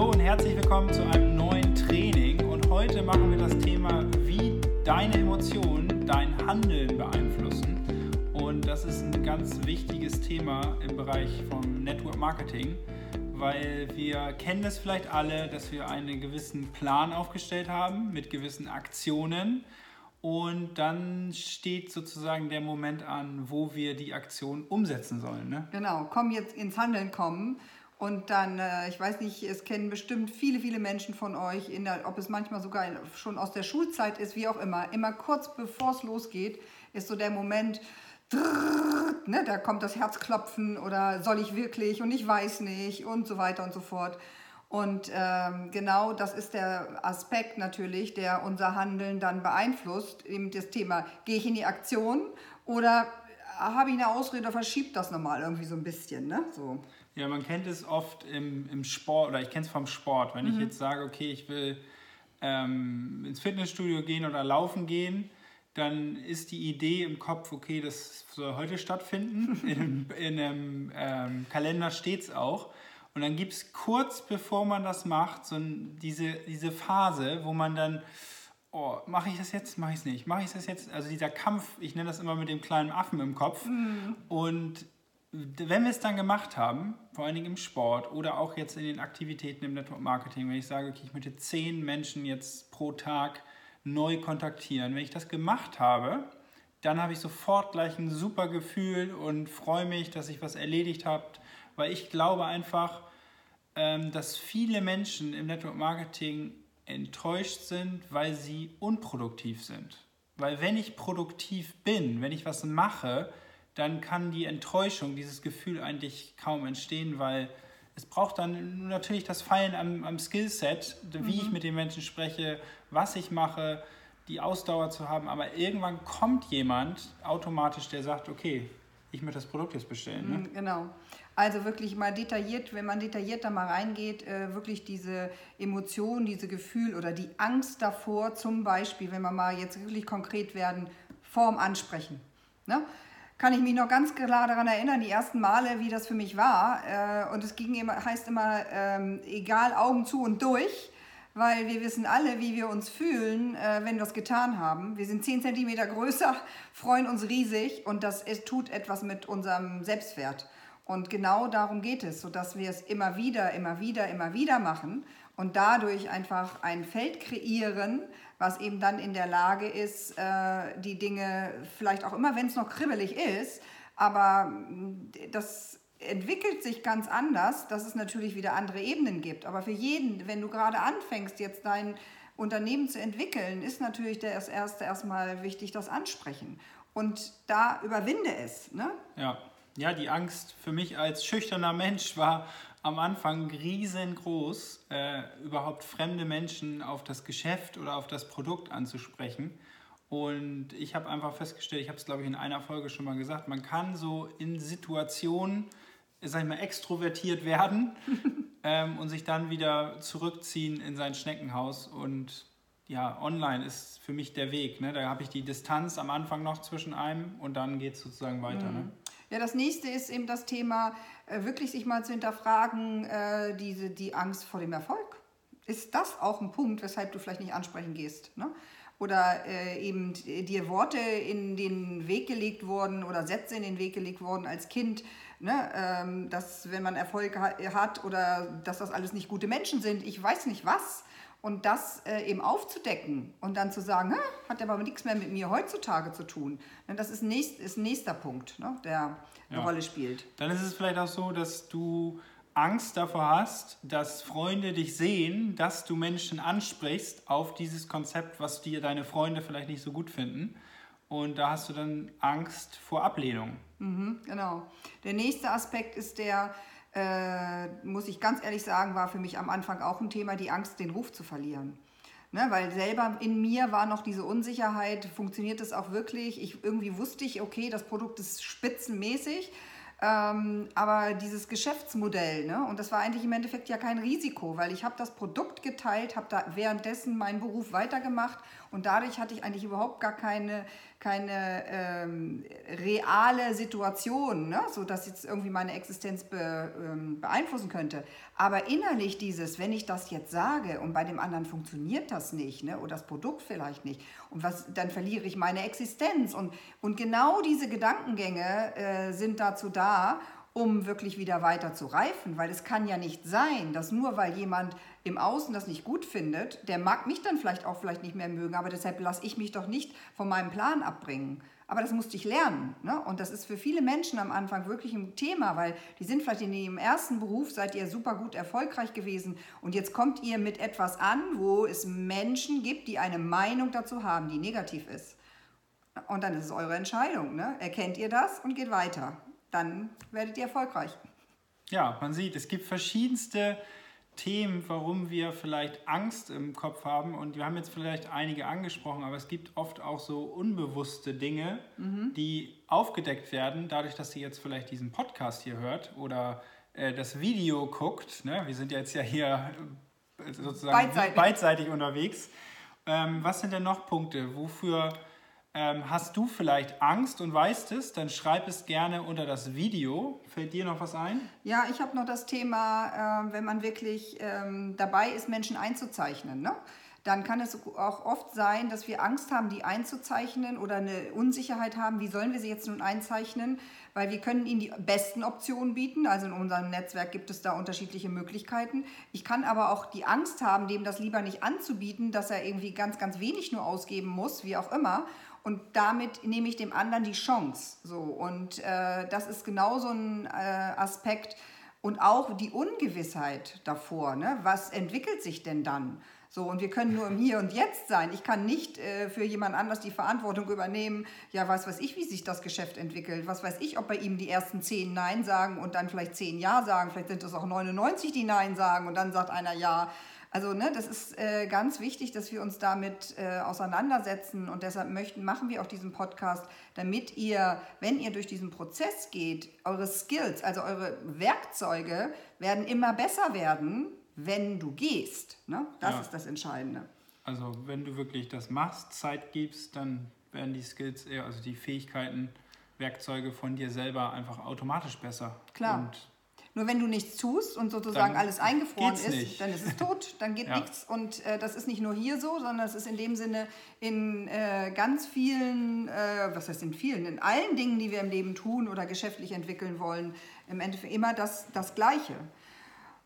Hallo und herzlich willkommen zu einem neuen Training. Und heute machen wir das Thema, wie deine Emotionen dein Handeln beeinflussen. Und das ist ein ganz wichtiges Thema im Bereich vom Network Marketing, weil wir kennen es vielleicht alle, dass wir einen gewissen Plan aufgestellt haben mit gewissen Aktionen. Und dann steht sozusagen der Moment an, wo wir die Aktion umsetzen sollen. Ne? Genau, komm jetzt ins Handeln kommen. Und dann, äh, ich weiß nicht, es kennen bestimmt viele, viele Menschen von euch, der, ob es manchmal sogar schon aus der Schulzeit ist, wie auch immer. Immer kurz bevor es losgeht, ist so der Moment, drrr, ne, da kommt das Herzklopfen oder soll ich wirklich und ich weiß nicht und so weiter und so fort. Und ähm, genau das ist der Aspekt natürlich, der unser Handeln dann beeinflusst. Eben das Thema, gehe ich in die Aktion oder habe ich eine Ausrede, verschiebt das nochmal irgendwie so ein bisschen. Ne? So. Ja, man kennt es oft im, im Sport, oder ich kenne es vom Sport. Wenn mhm. ich jetzt sage, okay, ich will ähm, ins Fitnessstudio gehen oder laufen gehen, dann ist die Idee im Kopf, okay, das soll heute stattfinden. in, in einem ähm, Kalender steht es auch. Und dann gibt es kurz bevor man das macht, so diese, diese Phase, wo man dann, oh, mache ich das jetzt, mache ich es nicht, mache ich das jetzt? Also dieser Kampf, ich nenne das immer mit dem kleinen Affen im Kopf. Mhm. Und wenn wir es dann gemacht haben, vor allen Dingen im Sport oder auch jetzt in den Aktivitäten im Network Marketing, wenn ich sage, okay, ich möchte zehn Menschen jetzt pro Tag neu kontaktieren, wenn ich das gemacht habe, dann habe ich sofort gleich ein super Gefühl und freue mich, dass ich was erledigt habe, weil ich glaube einfach, ähm, dass viele Menschen im Network Marketing enttäuscht sind, weil sie unproduktiv sind. Weil wenn ich produktiv bin, wenn ich was mache, dann kann die Enttäuschung, dieses Gefühl eigentlich kaum entstehen, weil es braucht dann natürlich das Feilen am, am Skillset, wie mhm. ich mit den Menschen spreche, was ich mache, die Ausdauer zu haben. Aber irgendwann kommt jemand automatisch, der sagt, okay, ich möchte das Produkt jetzt bestellen. Ne? Mhm, genau. Also wirklich mal detailliert, wenn man detailliert da mal reingeht, äh, wirklich diese Emotion, diese Gefühl oder die Angst davor, zum Beispiel, wenn wir mal jetzt wirklich konkret werden, vorm Ansprechen. Ne? Kann ich mich noch ganz klar daran erinnern, die ersten Male, wie das für mich war. Äh, und es ging immer, heißt immer, ähm, egal, Augen zu und durch, weil wir wissen alle, wie wir uns fühlen, äh, wenn wir das getan haben. Wir sind 10 cm größer, freuen uns riesig und das es tut etwas mit unserem Selbstwert. Und genau darum geht es, sodass wir es immer wieder, immer wieder, immer wieder machen und dadurch einfach ein Feld kreieren, was eben dann in der Lage ist, äh, die Dinge vielleicht auch immer, wenn es noch kribbelig ist, aber mm, das entwickelt sich ganz anders, dass es natürlich wieder andere Ebenen gibt. Aber für jeden, wenn du gerade anfängst, jetzt dein Unternehmen zu entwickeln, ist natürlich das erste erstmal wichtig, das Ansprechen. Und da überwinde es. Ne? Ja. Ja, die Angst für mich als schüchterner Mensch war am Anfang riesengroß, äh, überhaupt fremde Menschen auf das Geschäft oder auf das Produkt anzusprechen. Und ich habe einfach festgestellt, ich habe es glaube ich in einer Folge schon mal gesagt, man kann so in Situationen, sag ich mal, extrovertiert werden ähm, und sich dann wieder zurückziehen in sein Schneckenhaus. Und ja, online ist für mich der Weg. Ne? Da habe ich die Distanz am Anfang noch zwischen einem und dann geht es sozusagen weiter. Mhm. Ne? Ja, das nächste ist eben das Thema, äh, wirklich sich mal zu hinterfragen, äh, diese, die Angst vor dem Erfolg. Ist das auch ein Punkt, weshalb du vielleicht nicht ansprechen gehst? Ne? Oder äh, eben dir Worte in den Weg gelegt wurden oder Sätze in den Weg gelegt wurden als Kind, ne? ähm, dass wenn man Erfolg hat oder dass das alles nicht gute Menschen sind, ich weiß nicht was und das äh, eben aufzudecken und dann zu sagen, hat aber nichts mehr mit mir heutzutage zu tun. Ne, das ist, nächst, ist ein nächster Punkt, ne, der eine ja. Rolle spielt. Dann ist es vielleicht auch so, dass du Angst davor hast, dass Freunde dich sehen, dass du Menschen ansprichst auf dieses Konzept, was dir deine Freunde vielleicht nicht so gut finden. Und da hast du dann Angst vor Ablehnung. Mhm, genau. Der nächste Aspekt ist der, äh, muss ich ganz ehrlich sagen, war für mich am Anfang auch ein Thema, die Angst, den Ruf zu verlieren. Ne, weil selber in mir war noch diese Unsicherheit, funktioniert das auch wirklich? Ich, irgendwie wusste ich, okay, das Produkt ist spitzenmäßig, ähm, aber dieses Geschäftsmodell, ne, und das war eigentlich im Endeffekt ja kein Risiko, weil ich habe das Produkt geteilt, habe da währenddessen meinen Beruf weitergemacht Und dadurch hatte ich eigentlich überhaupt gar keine, keine ähm, reale Situation, ne? so dass jetzt irgendwie meine Existenz be, ähm, beeinflussen könnte. Aber innerlich dieses, wenn ich das jetzt sage und bei dem anderen funktioniert das nicht ne? oder das Produkt vielleicht nicht und was, dann verliere ich meine Existenz. Und, und genau diese Gedankengänge äh, sind dazu da, um wirklich wieder weiter zu reifen, weil es kann ja nicht sein, dass nur weil jemand im Außen das nicht gut findet, der mag mich dann vielleicht auch vielleicht nicht mehr mögen, aber deshalb lasse ich mich doch nicht von meinem Plan abbringen. Aber das musste ich lernen. Ne? Und das ist für viele Menschen am Anfang wirklich ein Thema, weil die sind vielleicht in ihrem ersten Beruf, seid ihr super gut erfolgreich gewesen und jetzt kommt ihr mit etwas an, wo es Menschen gibt, die eine Meinung dazu haben, die negativ ist. Und dann ist es eure Entscheidung. Ne? Erkennt ihr das und geht weiter dann werdet ihr erfolgreich. Ja, man sieht, es gibt verschiedenste Themen, warum wir vielleicht Angst im Kopf haben. Und wir haben jetzt vielleicht einige angesprochen, aber es gibt oft auch so unbewusste Dinge, mhm. die aufgedeckt werden, dadurch, dass sie jetzt vielleicht diesen Podcast hier hört oder äh, das Video guckt. Ne? Wir sind jetzt ja hier äh, sozusagen beidseitig, beidseitig unterwegs. Ähm, was sind denn noch Punkte, wofür ähm, hast du vielleicht Angst und weißt es, dann schreib es gerne unter das Video. Fällt dir noch was ein? Ja, ich habe noch das Thema, äh, wenn man wirklich ähm, dabei ist, Menschen einzuzeichnen. Ne? Dann kann es auch oft sein, dass wir Angst haben, die einzuzeichnen oder eine Unsicherheit haben, wie sollen wir sie jetzt nun einzeichnen, weil wir können ihnen die besten Optionen bieten. Also in unserem Netzwerk gibt es da unterschiedliche Möglichkeiten. Ich kann aber auch die Angst haben, dem das lieber nicht anzubieten, dass er irgendwie ganz, ganz wenig nur ausgeben muss, wie auch immer. Und damit nehme ich dem anderen die Chance. So. Und äh, das ist genau so ein äh, Aspekt. Und auch die Ungewissheit davor. Ne? Was entwickelt sich denn dann? So, und wir können nur im Hier und Jetzt sein. Ich kann nicht äh, für jemand anders die Verantwortung übernehmen. Ja, was weiß ich, wie sich das Geschäft entwickelt. Was weiß ich, ob bei ihm die ersten zehn Nein sagen und dann vielleicht zehn Ja sagen. Vielleicht sind es auch 99, die Nein sagen und dann sagt einer Ja. Also ne, das ist äh, ganz wichtig, dass wir uns damit äh, auseinandersetzen und deshalb möchten, machen wir auch diesen Podcast, damit ihr, wenn ihr durch diesen Prozess geht, eure Skills, also eure Werkzeuge werden immer besser werden, wenn du gehst. Ne? Das ja. ist das Entscheidende. Also wenn du wirklich das machst, Zeit gibst, dann werden die Skills, eher, also die Fähigkeiten, Werkzeuge von dir selber einfach automatisch besser. Klar. Und nur wenn du nichts tust und sozusagen dann alles eingefroren ist, nicht. dann ist es tot, dann geht ja. nichts. Und äh, das ist nicht nur hier so, sondern es ist in dem Sinne in äh, ganz vielen, äh, was heißt in vielen, in allen Dingen, die wir im Leben tun oder geschäftlich entwickeln wollen, im Endeffekt immer das, das Gleiche.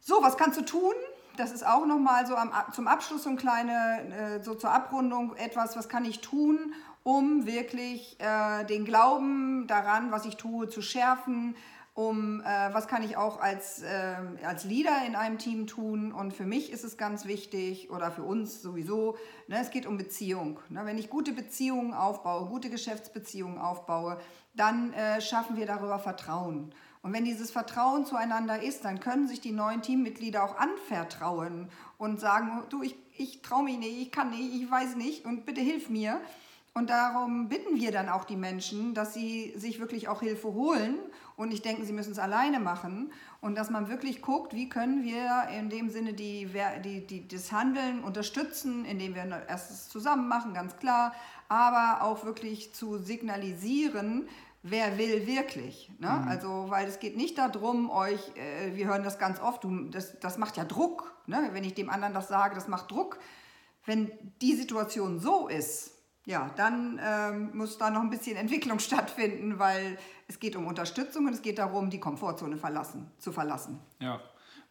So, was kannst du tun? Das ist auch nochmal so am, zum Abschluss so ein kleine, äh, so zur Abrundung etwas, was kann ich tun, um wirklich äh, den Glauben daran, was ich tue, zu schärfen, um äh, was kann ich auch als, äh, als Leader in einem Team tun. Und für mich ist es ganz wichtig oder für uns sowieso, ne, es geht um Beziehung. Ne? Wenn ich gute Beziehungen aufbaue, gute Geschäftsbeziehungen aufbaue, dann äh, schaffen wir darüber Vertrauen. Und wenn dieses Vertrauen zueinander ist, dann können sich die neuen Teammitglieder auch anvertrauen und sagen, du, ich, ich traue mich nicht, ich kann nicht, ich weiß nicht und bitte hilf mir. Und darum bitten wir dann auch die Menschen, dass sie sich wirklich auch Hilfe holen und nicht denken, sie müssen es alleine machen. Und dass man wirklich guckt, wie können wir in dem Sinne die, die, die, das Handeln unterstützen, indem wir erstes zusammen machen, ganz klar, aber auch wirklich zu signalisieren, wer will wirklich. Ne? Mhm. Also, weil es geht nicht darum, euch, äh, wir hören das ganz oft, du, das, das macht ja Druck. Ne? Wenn ich dem anderen das sage, das macht Druck. Wenn die Situation so ist, ja, dann ähm, muss da noch ein bisschen Entwicklung stattfinden, weil es geht um Unterstützung und es geht darum, die Komfortzone verlassen, zu verlassen. Ja,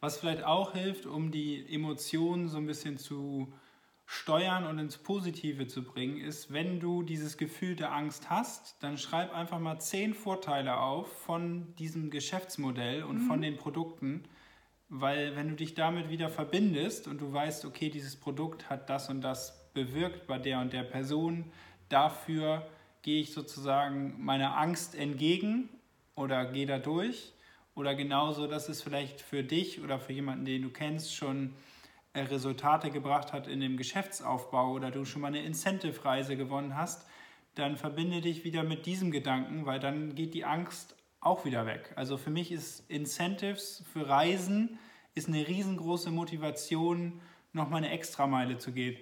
was vielleicht auch hilft, um die Emotionen so ein bisschen zu steuern und ins Positive zu bringen, ist, wenn du dieses Gefühl der Angst hast, dann schreib einfach mal zehn Vorteile auf von diesem Geschäftsmodell und mhm. von den Produkten, weil wenn du dich damit wieder verbindest und du weißt, okay, dieses Produkt hat das und das bewirkt bei der und der Person. Dafür gehe ich sozusagen meiner Angst entgegen oder gehe da durch. Oder genauso, dass es vielleicht für dich oder für jemanden, den du kennst, schon äh, Resultate gebracht hat in dem Geschäftsaufbau oder du schon mal eine Incentive-Reise gewonnen hast, dann verbinde dich wieder mit diesem Gedanken, weil dann geht die Angst auch wieder weg. Also für mich ist Incentives für Reisen ist eine riesengroße Motivation, nochmal eine Extrameile zu gehen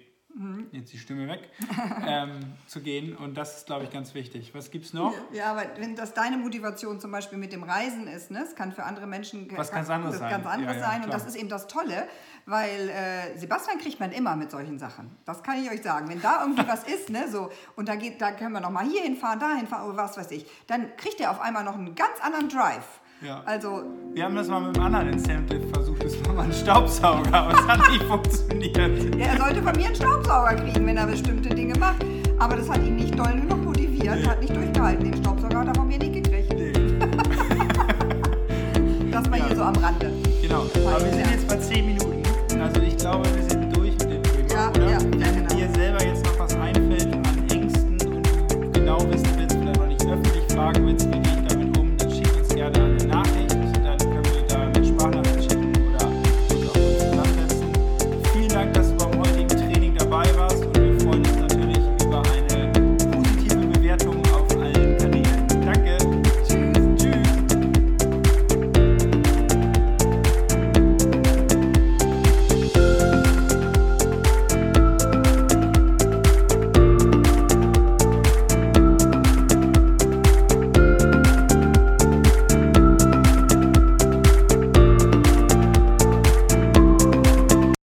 jetzt die Stimme weg, ähm, zu gehen. Und das ist, glaube ich, ganz wichtig. Was gibt es noch? Ja, aber wenn das deine Motivation zum Beispiel mit dem Reisen ist, ne, es kann für andere Menschen Was ganz anderes das ganz sein. anderes Ja, ja, sein. Und klar. das ist eben das Tolle, weil äh, Sebastian kriegt man immer mit solchen Sachen. Das kann ich euch sagen. Wenn da irgendwie was ist, ne, so, und da, geht, da können wir noch mal hier hinfahren, da hinfahren, oder was weiß ich, dann kriegt er auf einmal noch einen ganz anderen Drive. Ja. Also, Wir haben das mal mit einem anderen Incentive versucht. Das war mal ein Staubsauger, aber es hat nicht funktioniert. er sollte von mir einen Staubsauger kriegen, wenn er bestimmte Dinge macht. Aber das hat ihn nicht doll genug motiviert, Nee. hat nicht durchgehalten. Den Staubsauger hat er von mir nicht gekriegt. Nee. Das war Ja. hier so am Rande. Genau. Aber wir sind jetzt bei 10 Minuten. Also ich glaube, wir sind durch mit dem Thema, Ja, oder? ja,